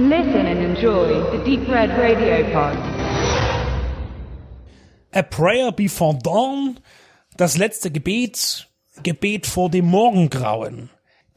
Listen and enjoy the Deep Red Radio Pod. A Prayer Before Dawn, das letzte Gebet, Gebet vor dem Morgengrauen.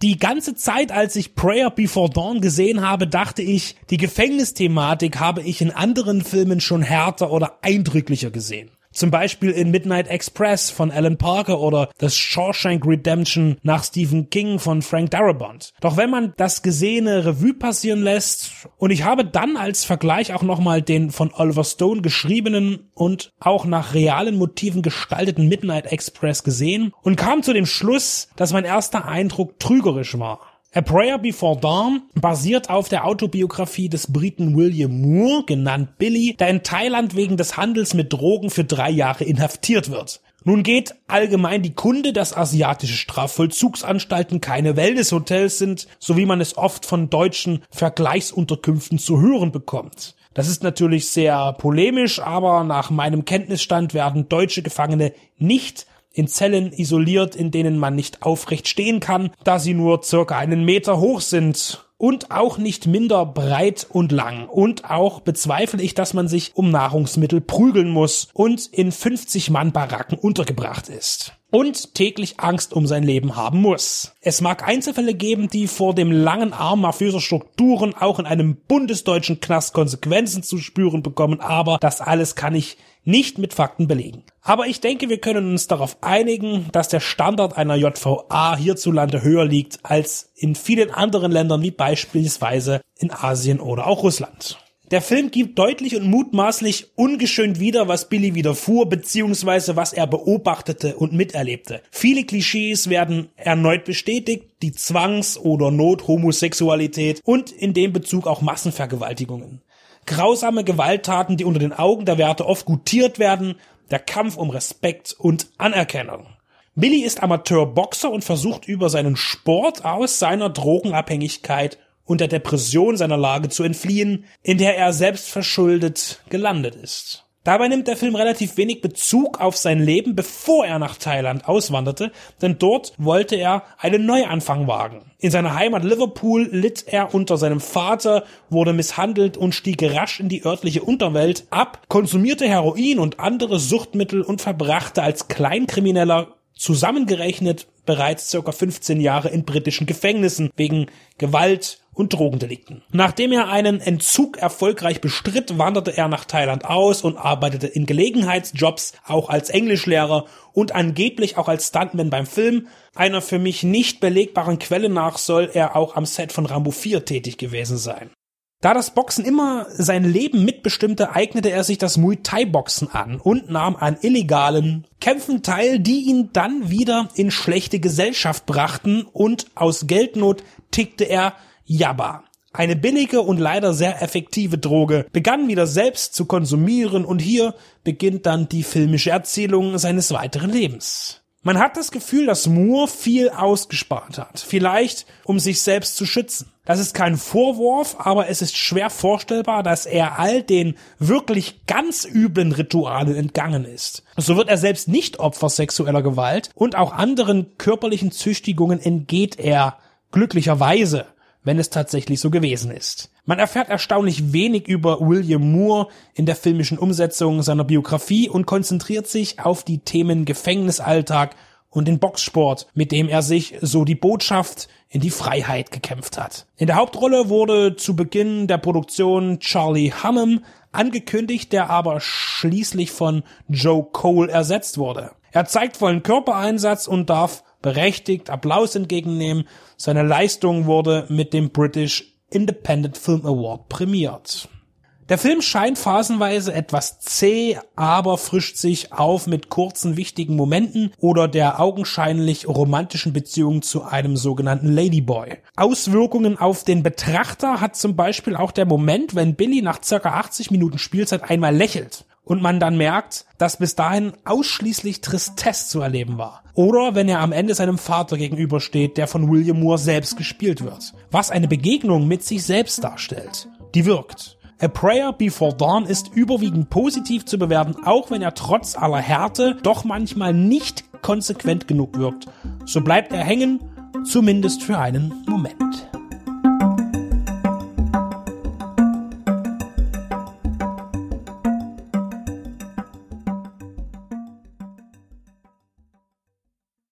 Die ganze Zeit, als ich Prayer Before Dawn gesehen habe, dachte ich, die Gefängnisthematik habe ich in anderen Filmen schon härter oder eindrücklicher gesehen. Zum Beispiel in Midnight Express von Alan Parker oder das Shawshank Redemption nach Stephen King von Frank Darabont. Doch wenn man das gesehene Revue passieren lässt und ich habe dann als Vergleich auch nochmal den von Oliver Stone geschriebenen und auch nach realen Motiven gestalteten Midnight Express gesehen und kam zu dem Schluss, dass mein erster Eindruck trügerisch war. A Prayer Before Dawn basiert auf der Autobiografie des Briten William Moore, genannt Billy, der in Thailand wegen des Handels mit Drogen für drei Jahre inhaftiert wird. Nun geht allgemein die Kunde, dass asiatische Strafvollzugsanstalten keine Wellnesshotels sind, so wie man es oft von deutschen Vergleichsunterkünften zu hören bekommt. Das ist natürlich sehr polemisch, aber nach meinem Kenntnisstand werden deutsche Gefangene nicht in Zellen isoliert, in denen man nicht aufrecht stehen kann, da sie nur circa einen Meter hoch sind und auch nicht minder breit und lang. Und auch bezweifle ich, dass man sich um Nahrungsmittel prügeln muss und in 50 Mann Baracken untergebracht ist. Und täglich Angst um sein Leben haben muss. Es mag Einzelfälle geben, die vor dem langen Arm mafiöser Strukturen auch in einem bundesdeutschen Knast Konsequenzen zu spüren bekommen, aber das alles kann ich nicht mit Fakten belegen. Aber ich denke, wir können uns darauf einigen, dass der Standard einer JVA hierzulande höher liegt als in vielen anderen Ländern wie beispielsweise in Asien oder auch Russland. Der Film gibt deutlich und mutmaßlich ungeschönt wieder, was Billy widerfuhr, beziehungsweise was er beobachtete und miterlebte. Viele Klischees werden erneut bestätigt, die Zwangs- oder Not-Homosexualität und in dem Bezug auch Massenvergewaltigungen grausame Gewalttaten, die unter den Augen der Werte oft gutiert werden, der Kampf um Respekt und Anerkennung. Billy ist Amateurboxer und versucht über seinen Sport aus seiner Drogenabhängigkeit und der Depression seiner Lage zu entfliehen, in der er selbst verschuldet gelandet ist. Dabei nimmt der Film relativ wenig Bezug auf sein Leben, bevor er nach Thailand auswanderte, denn dort wollte er einen Neuanfang wagen. In seiner Heimat Liverpool litt er unter seinem Vater, wurde misshandelt und stieg rasch in die örtliche Unterwelt ab, konsumierte Heroin und andere Suchtmittel und verbrachte als Kleinkrimineller zusammengerechnet bereits circa 15 Jahre in britischen Gefängnissen wegen Gewalt, und Drogendelikten. Nachdem er einen Entzug erfolgreich bestritt, wanderte er nach Thailand aus und arbeitete in Gelegenheitsjobs, auch als Englischlehrer und angeblich auch als Stuntman beim Film. Einer für mich nicht belegbaren Quelle nach soll er auch am Set von Rambo 4 tätig gewesen sein. Da das Boxen immer sein Leben mitbestimmte, eignete er sich das Muay Thai Boxen an und nahm an illegalen Kämpfen teil, die ihn dann wieder in schlechte Gesellschaft brachten und aus Geldnot tickte er Yaba. Eine billige und leider sehr effektive Droge begann wieder selbst zu konsumieren und hier beginnt dann die filmische Erzählung seines weiteren Lebens. Man hat das Gefühl, dass Moore viel ausgespart hat. Vielleicht, um sich selbst zu schützen. Das ist kein Vorwurf, aber es ist schwer vorstellbar, dass er all den wirklich ganz üblen Ritualen entgangen ist. So wird er selbst nicht Opfer sexueller Gewalt und auch anderen körperlichen Züchtigungen entgeht er glücklicherweise wenn es tatsächlich so gewesen ist. Man erfährt erstaunlich wenig über William Moore in der filmischen Umsetzung seiner Biografie und konzentriert sich auf die Themen Gefängnisalltag und den Boxsport, mit dem er sich so die Botschaft in die Freiheit gekämpft hat. In der Hauptrolle wurde zu Beginn der Produktion Charlie Hunnam angekündigt, der aber schließlich von Joe Cole ersetzt wurde. Er zeigt vollen Körpereinsatz und darf berechtigt Applaus entgegennehmen. Seine Leistung wurde mit dem British Independent Film Award prämiert. Der Film scheint phasenweise etwas zäh, aber frischt sich auf mit kurzen wichtigen Momenten oder der augenscheinlich romantischen Beziehung zu einem sogenannten Ladyboy. Auswirkungen auf den Betrachter hat zum Beispiel auch der Moment, wenn Billy nach circa 80 Minuten Spielzeit einmal lächelt und man dann merkt, dass bis dahin ausschließlich Tristesse zu erleben war. Oder wenn er am Ende seinem Vater gegenübersteht, der von William Moore selbst gespielt wird. Was eine Begegnung mit sich selbst darstellt. Die wirkt. A Prayer Before Dawn ist überwiegend positiv zu bewerten, auch wenn er trotz aller Härte doch manchmal nicht konsequent genug wirkt. So bleibt er hängen, zumindest für einen Moment.